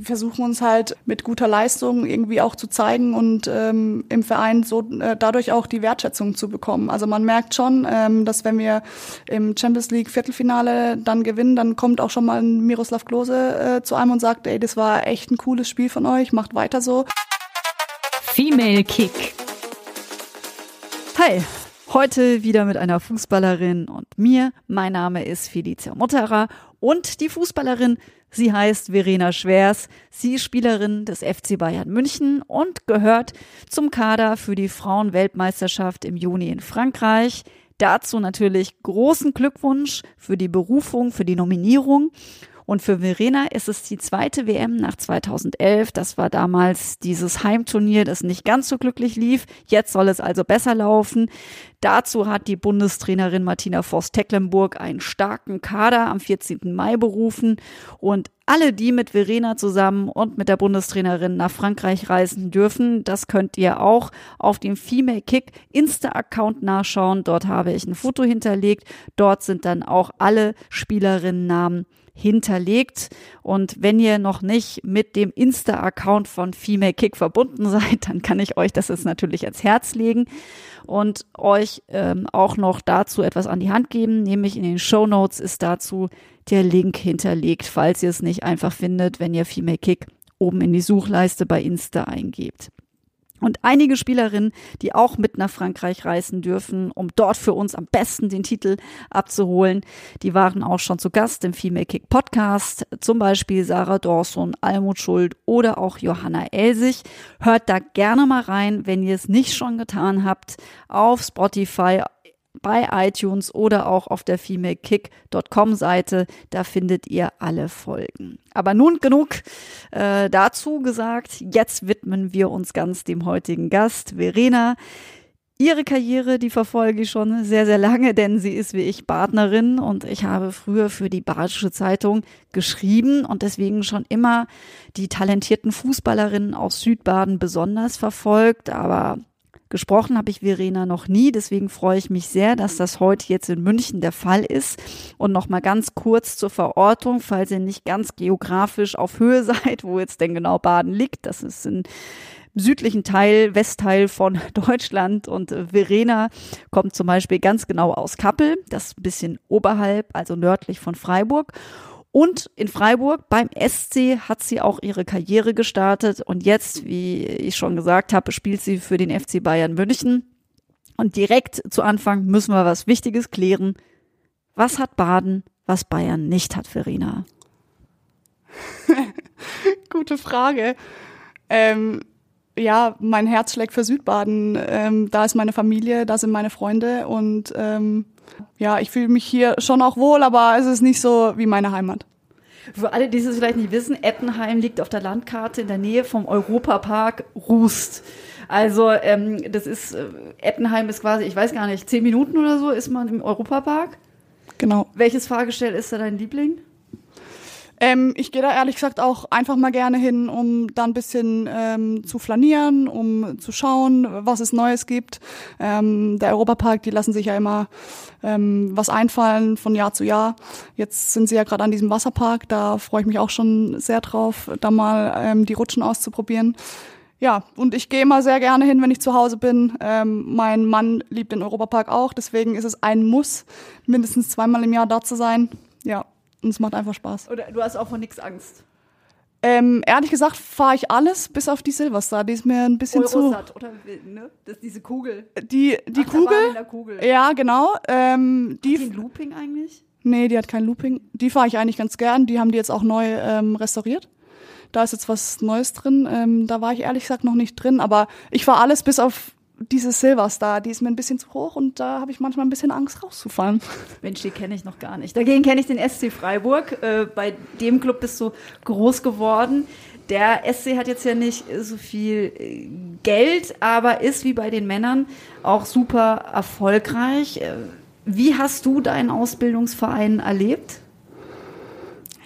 Wir versuchen uns halt mit guter Leistung irgendwie auch zu zeigen und ähm, im Verein so äh, dadurch auch die Wertschätzung zu bekommen. Also man merkt schon, ähm, dass wenn wir im Champions League Viertelfinale dann gewinnen, dann kommt auch schon mal ein Miroslav Klose äh, zu einem und sagt, ey, das war echt ein cooles Spiel von euch, macht weiter so. Female Kick. Hi, heute wieder mit einer Fußballerin und mir. Mein Name ist Felicia Mutterer und die Fußballerin, sie heißt Verena Schwers. Sie ist Spielerin des FC Bayern München und gehört zum Kader für die Frauenweltmeisterschaft im Juni in Frankreich. Dazu natürlich großen Glückwunsch für die Berufung, für die Nominierung. Und für Verena ist es die zweite WM nach 2011. Das war damals dieses Heimturnier, das nicht ganz so glücklich lief. Jetzt soll es also besser laufen. Dazu hat die Bundestrainerin Martina Voss-Tecklenburg einen starken Kader am 14. Mai berufen und alle, die mit Verena zusammen und mit der Bundestrainerin nach Frankreich reisen dürfen, das könnt ihr auch auf dem Female Kick Insta-Account nachschauen. Dort habe ich ein Foto hinterlegt. Dort sind dann auch alle Spielerinnennamen hinterlegt. Und wenn ihr noch nicht mit dem Insta-Account von Female Kick verbunden seid, dann kann ich euch das jetzt natürlich ans Herz legen und euch ähm, auch noch dazu etwas an die Hand geben, nämlich in den Show Notes ist dazu der Link hinterlegt, falls ihr es nicht einfach findet, wenn ihr Female Kick oben in die Suchleiste bei Insta eingebt. Und einige Spielerinnen, die auch mit nach Frankreich reisen dürfen, um dort für uns am besten den Titel abzuholen, die waren auch schon zu Gast im Female Kick Podcast. Zum Beispiel Sarah Dawson, Almut Schuld oder auch Johanna Elsig. Hört da gerne mal rein, wenn ihr es nicht schon getan habt, auf Spotify, bei iTunes oder auch auf der femalekick.com Seite. Da findet ihr alle Folgen. Aber nun genug äh, dazu gesagt. Jetzt widmen wir uns ganz dem heutigen Gast, Verena. Ihre Karriere, die verfolge ich schon sehr, sehr lange, denn sie ist wie ich Partnerin und ich habe früher für die Badische Zeitung geschrieben und deswegen schon immer die talentierten Fußballerinnen aus Südbaden besonders verfolgt. Aber Gesprochen habe ich Verena noch nie, deswegen freue ich mich sehr, dass das heute jetzt in München der Fall ist. Und noch mal ganz kurz zur Verortung, falls ihr nicht ganz geografisch auf Höhe seid, wo jetzt denn genau Baden liegt. Das ist in südlichen Teil, Westteil von Deutschland und Verena kommt zum Beispiel ganz genau aus Kappel, das ein bisschen oberhalb, also nördlich von Freiburg. Und in Freiburg beim SC hat sie auch ihre Karriere gestartet und jetzt, wie ich schon gesagt habe, spielt sie für den FC Bayern München. Und direkt zu Anfang müssen wir was Wichtiges klären. Was hat Baden, was Bayern nicht hat, Verena? Gute Frage. Ähm, ja, mein Herz schlägt für Südbaden. Ähm, da ist meine Familie, da sind meine Freunde und ähm, ja, ich fühle mich hier schon auch wohl, aber es ist nicht so wie meine Heimat. Für alle, die es vielleicht nicht wissen, Ettenheim liegt auf der Landkarte in der Nähe vom Europapark Rust. Also ähm, das ist, äh, Ettenheim ist quasi, ich weiß gar nicht, zehn Minuten oder so ist man im Europapark. Genau. Welches Fahrgestell ist da dein Liebling? Ähm, ich gehe da ehrlich gesagt auch einfach mal gerne hin, um da ein bisschen ähm, zu flanieren, um zu schauen, was es Neues gibt. Ähm, der Europapark, die lassen sich ja immer ähm, was einfallen von Jahr zu Jahr. Jetzt sind sie ja gerade an diesem Wasserpark, da freue ich mich auch schon sehr drauf, da mal ähm, die Rutschen auszuprobieren. Ja, und ich gehe immer sehr gerne hin, wenn ich zu Hause bin. Ähm, mein Mann liebt den Europapark auch, deswegen ist es ein Muss, mindestens zweimal im Jahr da zu sein. Ja, und es macht einfach Spaß. Oder du hast auch von nichts Angst? Ähm, ehrlich gesagt fahre ich alles, bis auf die Silverstar. Die ist mir ein bisschen Eurosat, zu. oder ne? Das ist diese Kugel. Die, die Ach, Kugel? in der Kugel. Ja, genau. Ähm, die, Die Looping eigentlich? nee, die hat kein Looping. Die fahre ich eigentlich ganz gern. Die haben die jetzt auch neu ähm, restauriert. Da ist jetzt was Neues drin. Ähm, da war ich ehrlich gesagt noch nicht drin. Aber ich fahre alles bis auf diese Silverstar, die ist mir ein bisschen zu hoch und da habe ich manchmal ein bisschen Angst rauszufallen. Mensch, die kenne ich noch gar nicht. Dagegen kenne ich den SC Freiburg. Äh, bei dem Club bist du groß geworden. Der SC hat jetzt ja nicht so viel äh, Geld, aber ist wie bei den Männern auch super erfolgreich. Äh, wie hast du deinen Ausbildungsverein erlebt?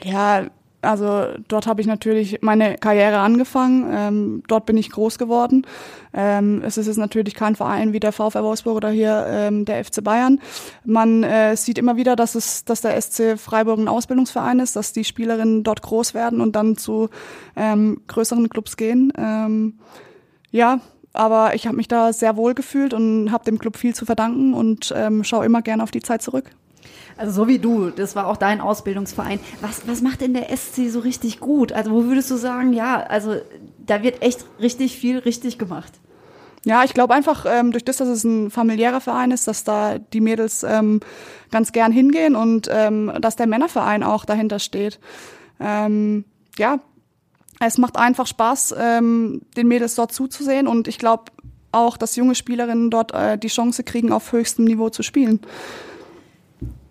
Ja, also dort habe ich natürlich meine Karriere angefangen. Ähm, dort bin ich groß geworden. Ähm, es ist jetzt natürlich kein Verein wie der VfL Wolfsburg oder hier ähm, der FC Bayern. Man äh, sieht immer wieder, dass es, dass der SC Freiburg ein Ausbildungsverein ist, dass die Spielerinnen dort groß werden und dann zu ähm, größeren Clubs gehen. Ähm, ja, aber ich habe mich da sehr wohl gefühlt und habe dem Club viel zu verdanken und ähm, schaue immer gerne auf die Zeit zurück. Also so wie du, das war auch dein Ausbildungsverein. Was, was macht denn der SC so richtig gut? Also wo würdest du sagen, ja, also da wird echt richtig viel richtig gemacht? Ja, ich glaube einfach ähm, durch das, dass es ein familiärer Verein ist, dass da die Mädels ähm, ganz gern hingehen und ähm, dass der Männerverein auch dahinter steht. Ähm, ja, es macht einfach Spaß, ähm, den Mädels dort zuzusehen und ich glaube auch, dass junge Spielerinnen dort äh, die Chance kriegen, auf höchstem Niveau zu spielen.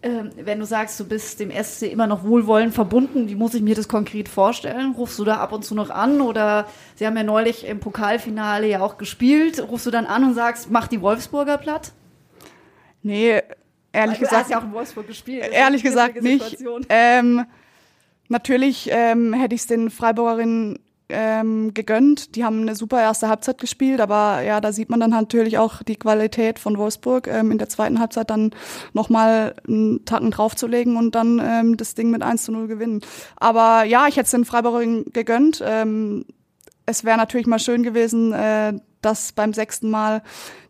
Ähm, wenn du sagst, du bist dem SC immer noch wohlwollend verbunden, wie muss ich mir das konkret vorstellen? Rufst du da ab und zu noch an oder sie haben ja neulich im Pokalfinale ja auch gespielt, rufst du dann an und sagst, mach die Wolfsburger platt? Nee, ehrlich du gesagt. hast ja auch in Wolfsburg gespielt. Ehrlich gesagt nicht. Ähm, natürlich ähm, hätte ich es den Freiburgerinnen ähm, gegönnt. Die haben eine super erste Halbzeit gespielt, aber ja, da sieht man dann natürlich auch die Qualität von Wolfsburg, ähm, in der zweiten Halbzeit dann nochmal einen Tacken draufzulegen und dann ähm, das Ding mit 1 zu 0 gewinnen. Aber ja, ich hätte es den Freiburgern gegönnt. Ähm, es wäre natürlich mal schön gewesen, äh, dass beim sechsten Mal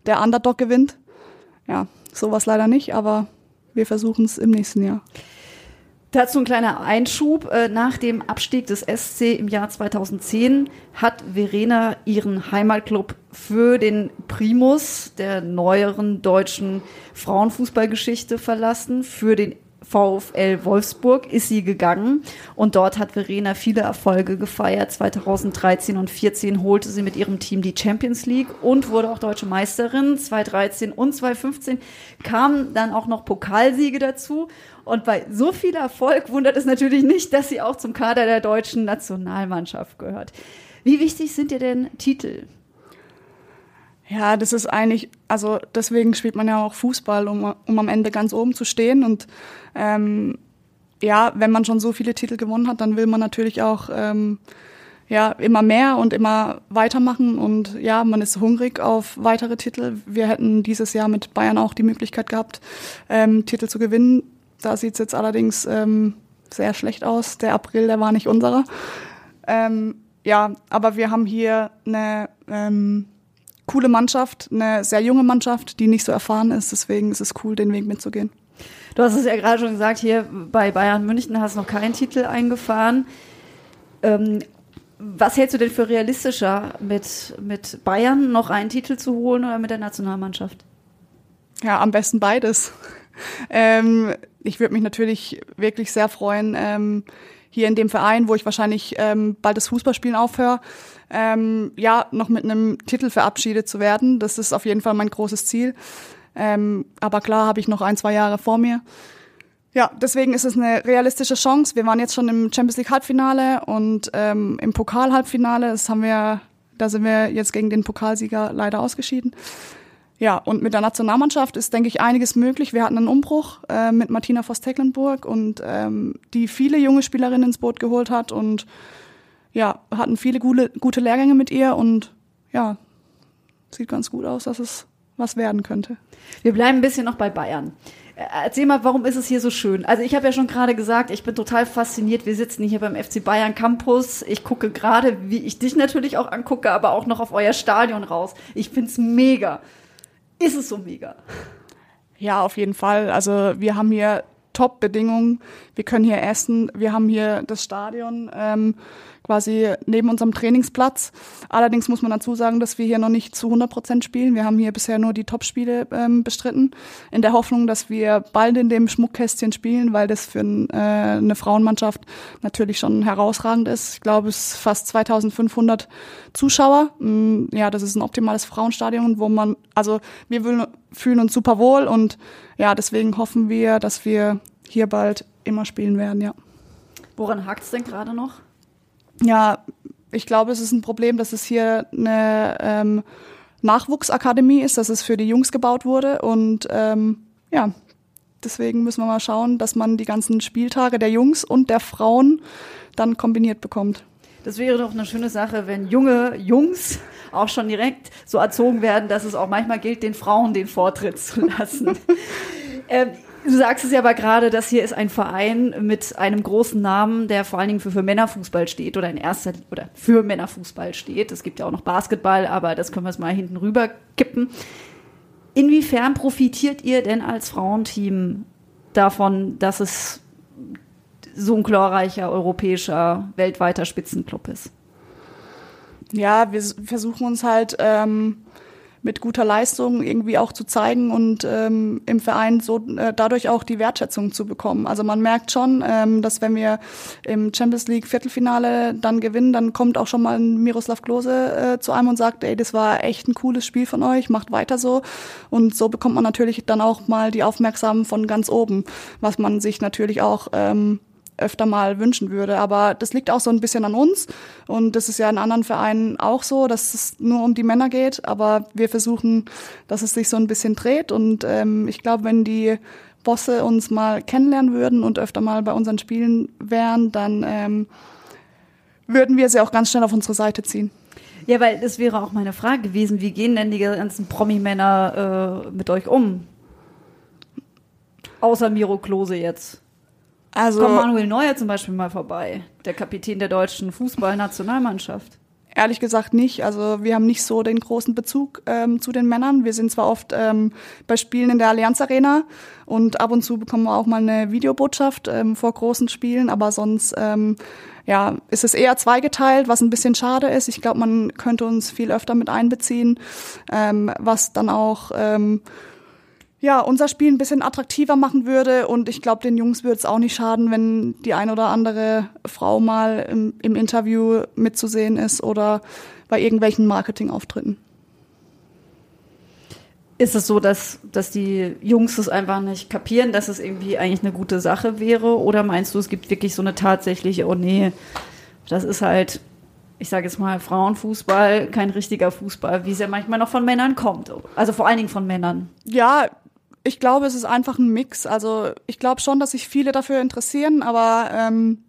der Underdog gewinnt. Ja, sowas leider nicht, aber wir versuchen es im nächsten Jahr. Dazu ein kleiner Einschub. Äh, nach dem Abstieg des SC im Jahr 2010 hat Verena ihren Heimatclub für den Primus der neueren deutschen Frauenfußballgeschichte verlassen, für den VfL Wolfsburg ist sie gegangen und dort hat Verena viele Erfolge gefeiert. 2013 und 2014 holte sie mit ihrem Team die Champions League und wurde auch deutsche Meisterin. 2013 und 2015 kamen dann auch noch Pokalsiege dazu. Und bei so viel Erfolg wundert es natürlich nicht, dass sie auch zum Kader der deutschen Nationalmannschaft gehört. Wie wichtig sind dir denn Titel? Ja, das ist eigentlich, also deswegen spielt man ja auch Fußball, um, um am Ende ganz oben zu stehen. Und ähm, ja, wenn man schon so viele Titel gewonnen hat, dann will man natürlich auch ähm, ja immer mehr und immer weitermachen. Und ja, man ist hungrig auf weitere Titel. Wir hätten dieses Jahr mit Bayern auch die Möglichkeit gehabt, ähm, Titel zu gewinnen. Da sieht's jetzt allerdings ähm, sehr schlecht aus. Der April, der war nicht unserer. Ähm, ja, aber wir haben hier eine ähm, coole Mannschaft, eine sehr junge Mannschaft, die nicht so erfahren ist. Deswegen ist es cool, den Weg mitzugehen. Du hast es ja gerade schon gesagt, hier bei Bayern München hast du noch keinen Titel eingefahren. Ähm, was hältst du denn für realistischer, mit, mit Bayern noch einen Titel zu holen oder mit der Nationalmannschaft? Ja, am besten beides. ähm, ich würde mich natürlich wirklich sehr freuen, ähm, hier in dem Verein, wo ich wahrscheinlich ähm, bald das Fußballspielen aufhöre, ähm, ja, noch mit einem Titel verabschiedet zu werden. Das ist auf jeden Fall mein großes Ziel. Ähm, aber klar habe ich noch ein, zwei Jahre vor mir. Ja, deswegen ist es eine realistische Chance. Wir waren jetzt schon im Champions League Halbfinale und ähm, im Pokal Halbfinale. Das haben wir, da sind wir jetzt gegen den Pokalsieger leider ausgeschieden. Ja, und mit der Nationalmannschaft ist, denke ich, einiges möglich. Wir hatten einen Umbruch äh, mit Martina Voss-Tecklenburg und ähm, die viele junge Spielerinnen ins Boot geholt hat und ja, hatten viele gute, gute Lehrgänge mit ihr und ja, sieht ganz gut aus, dass es was werden könnte. Wir bleiben ein bisschen noch bei Bayern. Äh, erzähl mal, warum ist es hier so schön? Also ich habe ja schon gerade gesagt, ich bin total fasziniert. Wir sitzen hier beim FC Bayern Campus. Ich gucke gerade, wie ich dich natürlich auch angucke, aber auch noch auf euer Stadion raus. Ich find's mega ist es so mega. Ja, auf jeden Fall. Also wir haben hier Top-Bedingungen. Wir können hier essen, wir haben hier das Stadion ähm, quasi neben unserem Trainingsplatz. Allerdings muss man dazu sagen, dass wir hier noch nicht zu 100 Prozent spielen. Wir haben hier bisher nur die Top-Spiele ähm, bestritten, in der Hoffnung, dass wir bald in dem Schmuckkästchen spielen, weil das für äh, eine Frauenmannschaft natürlich schon herausragend ist. Ich glaube, es fast 2500 Zuschauer. Mm, ja, das ist ein optimales Frauenstadion, wo man, also wir fühlen uns super wohl und ja, deswegen hoffen wir, dass wir hier bald immer spielen werden, ja. Woran hakt es denn gerade noch? Ja, ich glaube, es ist ein Problem, dass es hier eine ähm, Nachwuchsakademie ist, dass es für die Jungs gebaut wurde und ähm, ja, deswegen müssen wir mal schauen, dass man die ganzen Spieltage der Jungs und der Frauen dann kombiniert bekommt. Das wäre doch eine schöne Sache, wenn junge Jungs auch schon direkt so erzogen werden, dass es auch manchmal gilt, den Frauen den Vortritt zu lassen. ähm, Du sagst es ja aber gerade, das hier ist ein Verein mit einem großen Namen, der vor allen Dingen für, für Männerfußball steht oder in erster oder für Männerfußball steht. Es gibt ja auch noch Basketball, aber das können wir es mal hinten rüber kippen. Inwiefern profitiert ihr denn als Frauenteam davon, dass es so ein glorreicher europäischer, weltweiter Spitzenclub ist? Ja, wir versuchen uns halt ähm, mit guter Leistung irgendwie auch zu zeigen und ähm, im Verein so äh, dadurch auch die Wertschätzung zu bekommen. Also man merkt schon, ähm, dass wenn wir im Champions League Viertelfinale dann gewinnen, dann kommt auch schon mal ein Miroslav Klose äh, zu einem und sagt, ey, das war echt ein cooles Spiel von euch, macht weiter so. Und so bekommt man natürlich dann auch mal die Aufmerksamen von ganz oben, was man sich natürlich auch ähm, öfter mal wünschen würde. Aber das liegt auch so ein bisschen an uns. Und das ist ja in anderen Vereinen auch so, dass es nur um die Männer geht. Aber wir versuchen, dass es sich so ein bisschen dreht. Und ähm, ich glaube, wenn die Bosse uns mal kennenlernen würden und öfter mal bei unseren Spielen wären, dann ähm, würden wir sie auch ganz schnell auf unsere Seite ziehen. Ja, weil das wäre auch meine Frage gewesen. Wie gehen denn die ganzen Promi-Männer äh, mit euch um? Außer Miro Klose jetzt. Also kommt Manuel Neuer zum Beispiel mal vorbei, der Kapitän der deutschen Fußballnationalmannschaft. Ehrlich gesagt nicht. Also wir haben nicht so den großen Bezug ähm, zu den Männern. Wir sind zwar oft ähm, bei Spielen in der Allianz Arena und ab und zu bekommen wir auch mal eine Videobotschaft ähm, vor großen Spielen, aber sonst ähm, ja, ist es eher zweigeteilt, was ein bisschen schade ist. Ich glaube, man könnte uns viel öfter mit einbeziehen, ähm, was dann auch ähm, ja, unser Spiel ein bisschen attraktiver machen würde. Und ich glaube, den Jungs würde es auch nicht schaden, wenn die ein oder andere Frau mal im, im Interview mitzusehen ist oder bei irgendwelchen Marketingauftritten. Ist es so, dass, dass die Jungs es einfach nicht kapieren, dass es irgendwie eigentlich eine gute Sache wäre? Oder meinst du, es gibt wirklich so eine tatsächliche, oh nee, das ist halt, ich sage jetzt mal, Frauenfußball, kein richtiger Fußball, wie es ja manchmal noch von Männern kommt. Also vor allen Dingen von Männern. Ja, ich glaube, es ist einfach ein Mix. Also ich glaube schon, dass sich viele dafür interessieren, aber ähm,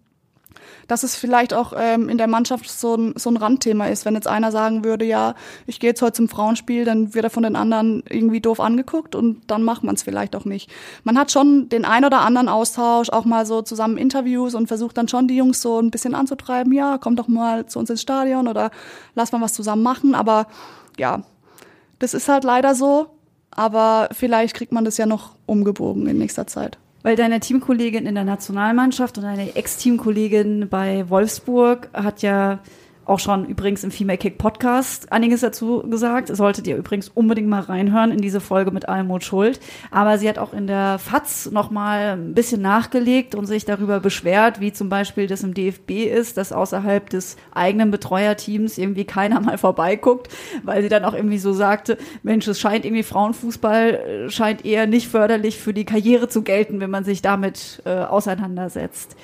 dass es vielleicht auch ähm, in der Mannschaft so ein, so ein Randthema ist. Wenn jetzt einer sagen würde, ja, ich gehe jetzt heute zum Frauenspiel, dann wird er von den anderen irgendwie doof angeguckt und dann macht man es vielleicht auch nicht. Man hat schon den ein oder anderen Austausch, auch mal so zusammen Interviews und versucht dann schon die Jungs so ein bisschen anzutreiben, ja, komm doch mal zu uns ins Stadion oder lass mal was zusammen machen. Aber ja, das ist halt leider so aber vielleicht kriegt man das ja noch umgebogen in nächster Zeit. Weil deine Teamkollegin in der Nationalmannschaft und deine Ex-Teamkollegin bei Wolfsburg hat ja auch schon übrigens im Female Kick Podcast einiges dazu gesagt. Solltet ihr übrigens unbedingt mal reinhören in diese Folge mit Almut Schuld. Aber sie hat auch in der FAZ nochmal ein bisschen nachgelegt und sich darüber beschwert, wie zum Beispiel das im DFB ist, dass außerhalb des eigenen Betreuerteams irgendwie keiner mal vorbeiguckt, weil sie dann auch irgendwie so sagte, Mensch, es scheint irgendwie Frauenfußball äh, scheint eher nicht förderlich für die Karriere zu gelten, wenn man sich damit äh, auseinandersetzt.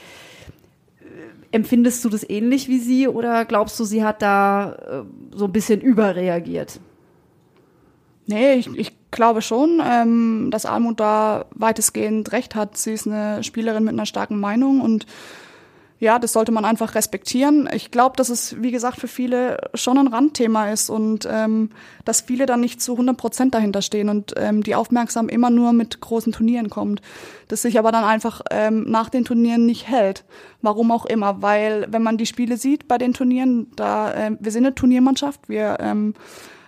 Empfindest du das ähnlich wie sie oder glaubst du, sie hat da äh, so ein bisschen überreagiert? Nee, ich, ich glaube schon, ähm, dass Almut da weitestgehend recht hat. Sie ist eine Spielerin mit einer starken Meinung und ja, das sollte man einfach respektieren. Ich glaube, dass es, wie gesagt, für viele schon ein Randthema ist und ähm, dass viele dann nicht zu 100 Prozent dahinter stehen und ähm, die Aufmerksam immer nur mit großen Turnieren kommt. Das sich aber dann einfach ähm, nach den Turnieren nicht hält. Warum auch immer, weil wenn man die Spiele sieht bei den Turnieren, da äh, wir sind eine Turniermannschaft, wir ähm,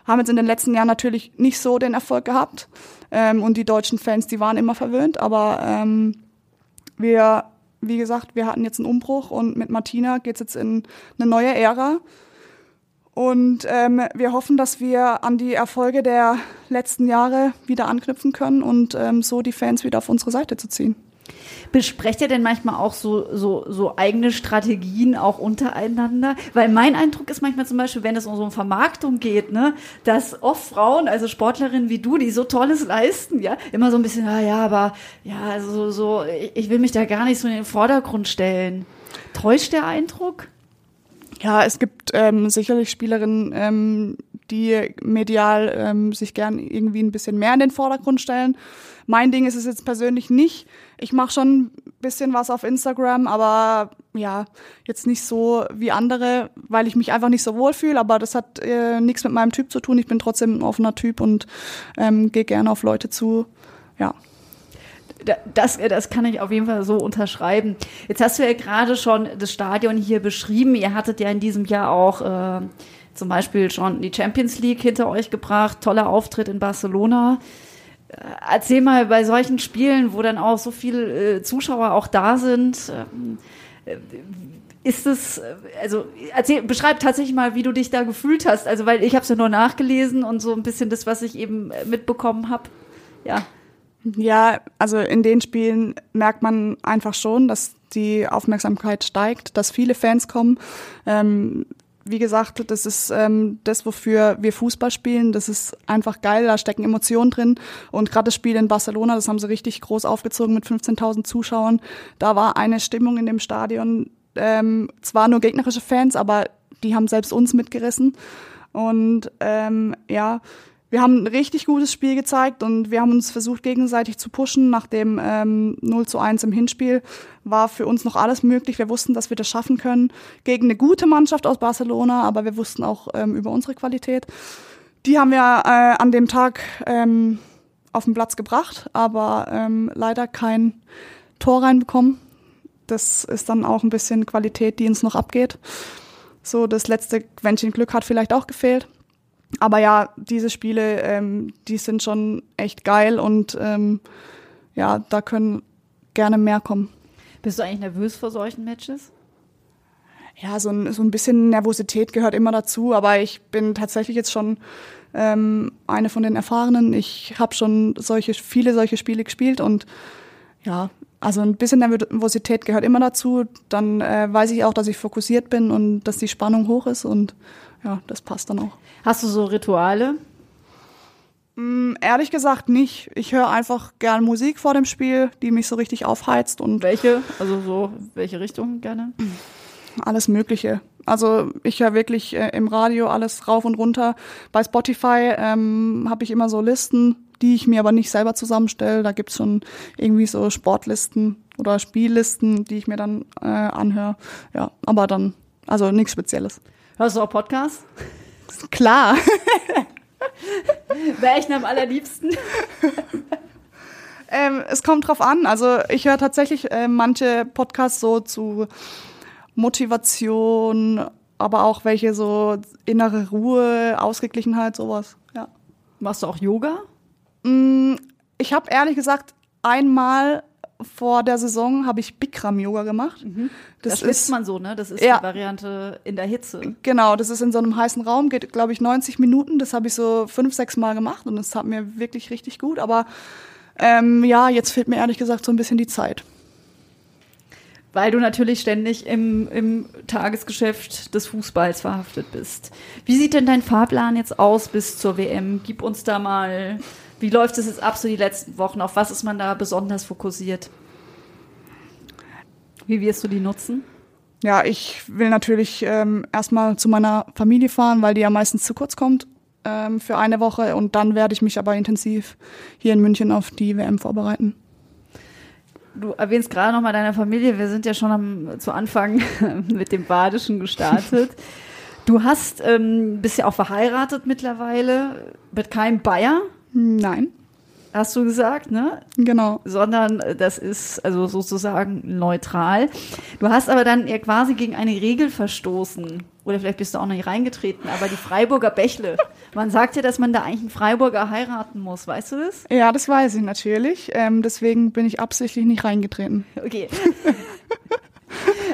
haben jetzt in den letzten Jahren natürlich nicht so den Erfolg gehabt ähm, und die deutschen Fans, die waren immer verwöhnt, aber ähm, wir, wie gesagt, wir hatten jetzt einen Umbruch und mit Martina geht's jetzt in eine neue Ära. Und ähm, wir hoffen, dass wir an die Erfolge der letzten Jahre wieder anknüpfen können und ähm, so die Fans wieder auf unsere Seite zu ziehen. Besprecht ihr denn manchmal auch so, so, so eigene Strategien auch untereinander? Weil mein Eindruck ist manchmal zum Beispiel, wenn es um so eine Vermarktung geht, ne, dass oft Frauen, also Sportlerinnen wie du, die so Tolles leisten, ja, immer so ein bisschen, ah, ja, aber ja, also so, ich will mich da gar nicht so in den Vordergrund stellen. Täuscht der Eindruck? Ja, es gibt ähm, sicherlich Spielerinnen, ähm, die medial ähm, sich gern irgendwie ein bisschen mehr in den Vordergrund stellen. Mein Ding ist es jetzt persönlich nicht. Ich mache schon ein bisschen was auf Instagram, aber ja, jetzt nicht so wie andere, weil ich mich einfach nicht so wohl fühle. Aber das hat äh, nichts mit meinem Typ zu tun. Ich bin trotzdem ein offener Typ und ähm, gehe gerne auf Leute zu. Ja. Das, das kann ich auf jeden Fall so unterschreiben. Jetzt hast du ja gerade schon das Stadion hier beschrieben. Ihr hattet ja in diesem Jahr auch äh, zum Beispiel schon die Champions League hinter euch gebracht. Toller Auftritt in Barcelona. Äh, erzähl mal bei solchen Spielen, wo dann auch so viele äh, Zuschauer auch da sind. Ähm, äh, ist es, äh, also erzähl, beschreib tatsächlich mal, wie du dich da gefühlt hast. Also, weil ich habe es ja nur nachgelesen und so ein bisschen das, was ich eben mitbekommen habe. Ja. Ja, also in den Spielen merkt man einfach schon, dass die Aufmerksamkeit steigt, dass viele Fans kommen. Ähm, wie gesagt, das ist ähm, das, wofür wir Fußball spielen. Das ist einfach geil, da stecken Emotionen drin. Und gerade das Spiel in Barcelona, das haben sie richtig groß aufgezogen mit 15.000 Zuschauern. Da war eine Stimmung in dem Stadion, ähm, zwar nur gegnerische Fans, aber die haben selbst uns mitgerissen. Und ähm, ja, wir haben ein richtig gutes Spiel gezeigt und wir haben uns versucht, gegenseitig zu pushen. Nach dem ähm, 0 zu 1 im Hinspiel war für uns noch alles möglich. Wir wussten, dass wir das schaffen können gegen eine gute Mannschaft aus Barcelona, aber wir wussten auch ähm, über unsere Qualität. Die haben wir äh, an dem Tag ähm, auf den Platz gebracht, aber ähm, leider kein Tor reinbekommen. Das ist dann auch ein bisschen Qualität, die uns noch abgeht. So, das letzte Quäntchen Glück hat vielleicht auch gefehlt aber ja, diese Spiele, ähm, die sind schon echt geil und ähm, ja, da können gerne mehr kommen. Bist du eigentlich nervös vor solchen Matches? Ja, so ein, so ein bisschen Nervosität gehört immer dazu, aber ich bin tatsächlich jetzt schon ähm, eine von den Erfahrenen. Ich habe schon solche viele solche Spiele gespielt und ja, also ein bisschen Nervosität gehört immer dazu. Dann äh, weiß ich auch, dass ich fokussiert bin und dass die Spannung hoch ist und ja, das passt dann auch. Hast du so Rituale? Mm, ehrlich gesagt nicht. Ich höre einfach gern Musik vor dem Spiel, die mich so richtig aufheizt und welche? Also so welche Richtung gerne? Alles Mögliche. Also ich höre wirklich äh, im Radio alles rauf und runter. Bei Spotify ähm, habe ich immer so Listen, die ich mir aber nicht selber zusammenstelle. Da gibt's schon irgendwie so Sportlisten oder Spiellisten, die ich mir dann äh, anhöre. Ja, aber dann, also nichts Spezielles. Hörst du auch Podcasts? Klar. Wäre ich am allerliebsten. ähm, es kommt drauf an. Also ich höre tatsächlich äh, manche Podcasts so zu Motivation, aber auch welche so innere Ruhe, Ausgeglichenheit, sowas. Ja. Machst du auch Yoga? Mm, ich habe ehrlich gesagt einmal vor der Saison habe ich Bikram-Yoga gemacht. Mhm. Das, das ist man so, ne? Das ist ja, die Variante in der Hitze. Genau, das ist in so einem heißen Raum, geht, glaube ich, 90 Minuten. Das habe ich so fünf, sechs Mal gemacht und das hat mir wirklich richtig gut. Aber ähm, ja, jetzt fehlt mir ehrlich gesagt so ein bisschen die Zeit. Weil du natürlich ständig im, im Tagesgeschäft des Fußballs verhaftet bist. Wie sieht denn dein Fahrplan jetzt aus bis zur WM? Gib uns da mal wie läuft es jetzt ab, so die letzten Wochen? Auf was ist man da besonders fokussiert? Wie wirst du die nutzen? Ja, ich will natürlich ähm, erstmal zu meiner Familie fahren, weil die ja meistens zu kurz kommt ähm, für eine Woche. Und dann werde ich mich aber intensiv hier in München auf die WM vorbereiten. Du erwähnst gerade noch mal deine Familie. Wir sind ja schon am, zu Anfang mit dem Badischen gestartet. Du hast, ähm, bist ja auch verheiratet mittlerweile mit keinem Bayer. Nein. hast du gesagt, ne? Genau. Sondern äh, das ist also sozusagen neutral. Du hast aber dann ja quasi gegen eine Regel verstoßen. Oder vielleicht bist du auch noch nicht reingetreten, aber die Freiburger Bächle. Man sagt ja, dass man da eigentlich einen Freiburger heiraten muss, weißt du das? Ja, das weiß ich natürlich. Ähm, deswegen bin ich absichtlich nicht reingetreten. Okay.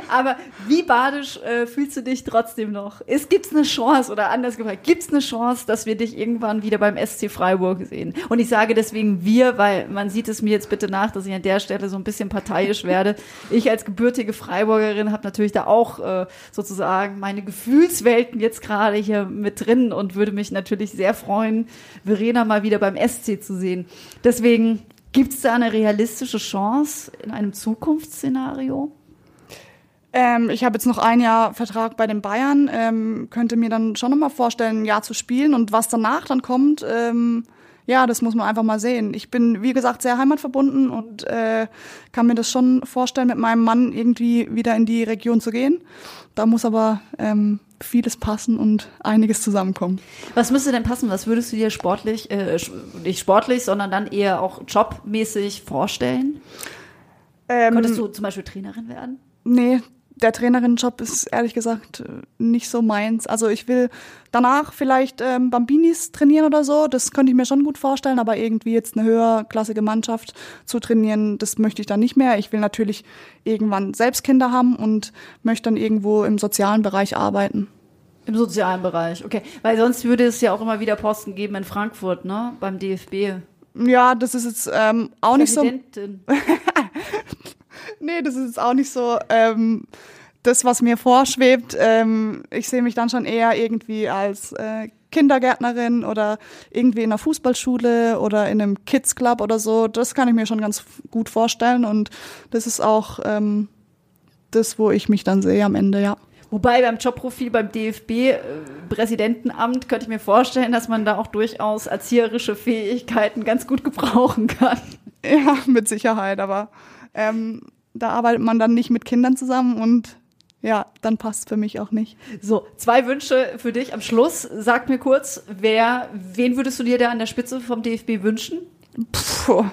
Aber wie badisch äh, fühlst du dich trotzdem noch? Es gibt eine Chance oder anders gefragt, gibt es eine Chance, dass wir dich irgendwann wieder beim SC Freiburg sehen? Und ich sage deswegen wir, weil man sieht es mir jetzt bitte nach, dass ich an der Stelle so ein bisschen parteiisch werde. Ich als gebürtige Freiburgerin habe natürlich da auch äh, sozusagen meine Gefühlswelten jetzt gerade hier mit drin und würde mich natürlich sehr freuen, Verena mal wieder beim SC zu sehen. Deswegen Gibt es da eine realistische Chance in einem Zukunftsszenario? Ähm, ich habe jetzt noch ein Jahr Vertrag bei den Bayern, ähm, könnte mir dann schon nochmal vorstellen, ein Jahr zu spielen und was danach dann kommt, ähm, ja, das muss man einfach mal sehen. Ich bin, wie gesagt, sehr heimatverbunden und äh, kann mir das schon vorstellen, mit meinem Mann irgendwie wieder in die Region zu gehen. Da muss aber ähm, vieles passen und einiges zusammenkommen. Was müsste denn passen? Was würdest du dir sportlich, äh, nicht sportlich, sondern dann eher auch jobmäßig vorstellen? Ähm, Könntest du zum Beispiel Trainerin werden? Nee, der Trainerinnenjob ist ehrlich gesagt äh, nicht so meins. Also ich will danach vielleicht ähm, Bambinis trainieren oder so. Das könnte ich mir schon gut vorstellen, aber irgendwie jetzt eine höherklassige Mannschaft zu trainieren, das möchte ich dann nicht mehr. Ich will natürlich irgendwann selbst Kinder haben und möchte dann irgendwo im sozialen Bereich arbeiten. Im sozialen Bereich, okay. Weil sonst würde es ja auch immer wieder Posten geben in Frankfurt, ne? Beim DFB. Ja, das ist jetzt ähm, auch nicht so. das ist jetzt auch nicht so ähm, das, was mir vorschwebt. Ähm, ich sehe mich dann schon eher irgendwie als äh, Kindergärtnerin oder irgendwie in einer Fußballschule oder in einem Kids Club oder so. Das kann ich mir schon ganz gut vorstellen und das ist auch ähm, das, wo ich mich dann sehe am Ende, ja. Wobei beim Jobprofil beim DFB äh, könnte ich mir vorstellen, dass man da auch durchaus erzieherische Fähigkeiten ganz gut gebrauchen kann. Ja, mit Sicherheit, aber ähm, da arbeitet man dann nicht mit Kindern zusammen und ja, dann passt für mich auch nicht. So, zwei Wünsche für dich am Schluss. Sag mir kurz, wer, wen würdest du dir da an der Spitze vom DFB wünschen? Puh,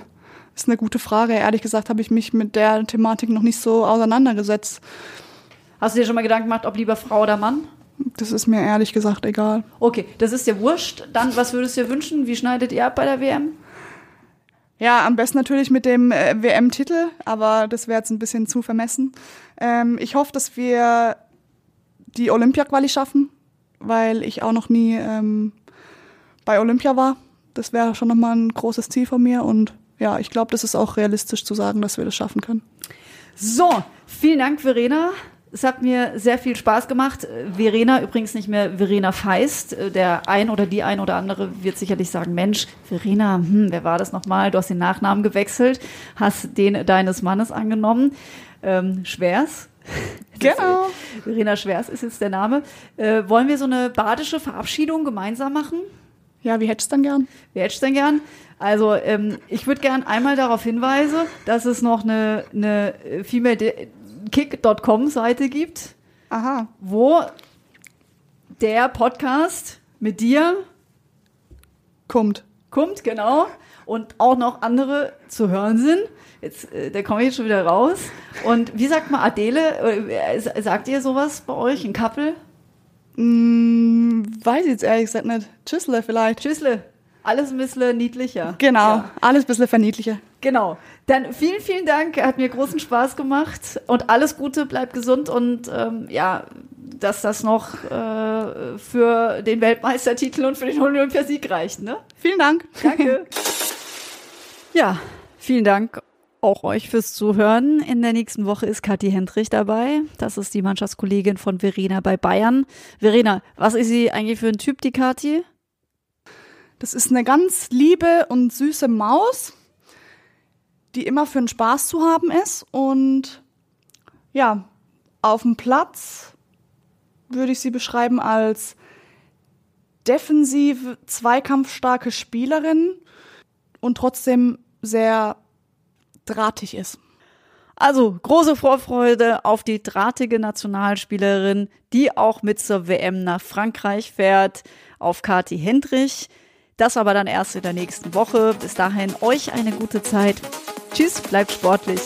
ist eine gute Frage. Ehrlich gesagt habe ich mich mit der Thematik noch nicht so auseinandergesetzt. Hast du dir schon mal Gedanken gemacht, ob lieber Frau oder Mann? Das ist mir ehrlich gesagt egal. Okay, das ist dir wurscht. Dann, was würdest du dir wünschen? Wie schneidet ihr ab bei der WM? Ja, am besten natürlich mit dem äh, WM-Titel, aber das wäre jetzt ein bisschen zu vermessen. Ähm, ich hoffe, dass wir die Olympia-Quali schaffen, weil ich auch noch nie ähm, bei Olympia war. Das wäre schon nochmal ein großes Ziel von mir und ja, ich glaube, das ist auch realistisch zu sagen, dass wir das schaffen können. So, vielen Dank, Verena. Es hat mir sehr viel Spaß gemacht. Verena, übrigens nicht mehr Verena Feist. Der ein oder die ein oder andere wird sicherlich sagen, Mensch, Verena, hm, wer war das nochmal? Du hast den Nachnamen gewechselt, hast den deines Mannes angenommen. Ähm, Schwers. Genau. Verena Schwers ist jetzt der Name. Äh, wollen wir so eine badische Verabschiedung gemeinsam machen? Ja, wie hättest du denn gern? Wie hättest du denn gern? Also ähm, ich würde gern einmal darauf hinweisen, dass es noch eine, eine Female kick.com-Seite gibt, Aha. wo der Podcast mit dir kommt. Kommt, genau. Und auch noch andere zu hören sind. Jetzt, äh, da komme ich jetzt schon wieder raus. Und wie sagt man Adele? Äh, sagt ihr sowas bei euch, ein Couple? Mm, weiß ich jetzt ehrlich gesagt nicht. Tschüssle vielleicht. Tschüssle. Alles ein bisschen niedlicher. Genau, ja. alles ein bisschen verniedlicher. Genau. Dann vielen, vielen Dank. Hat mir großen Spaß gemacht. Und alles Gute, bleibt gesund und ähm, ja, dass das noch äh, für den Weltmeistertitel und für den Olympiasieg reicht. Ne? Vielen Dank. Danke. ja, vielen Dank auch euch fürs Zuhören. In der nächsten Woche ist Kathi Hendrich dabei. Das ist die Mannschaftskollegin von Verena bei Bayern. Verena, was ist sie eigentlich für ein Typ, die Kathi? Das ist eine ganz liebe und süße Maus, die immer für den Spaß zu haben ist. Und ja, auf dem Platz würde ich sie beschreiben als defensive, zweikampfstarke Spielerin und trotzdem sehr drahtig ist. Also große Vorfreude auf die drahtige Nationalspielerin, die auch mit zur WM nach Frankreich fährt, auf Kati Hendrich Das aber dann erst in der nächsten Woche. Bis dahin euch eine gute Zeit. Tschüss, bleibt sportlich.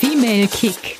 Female Kick.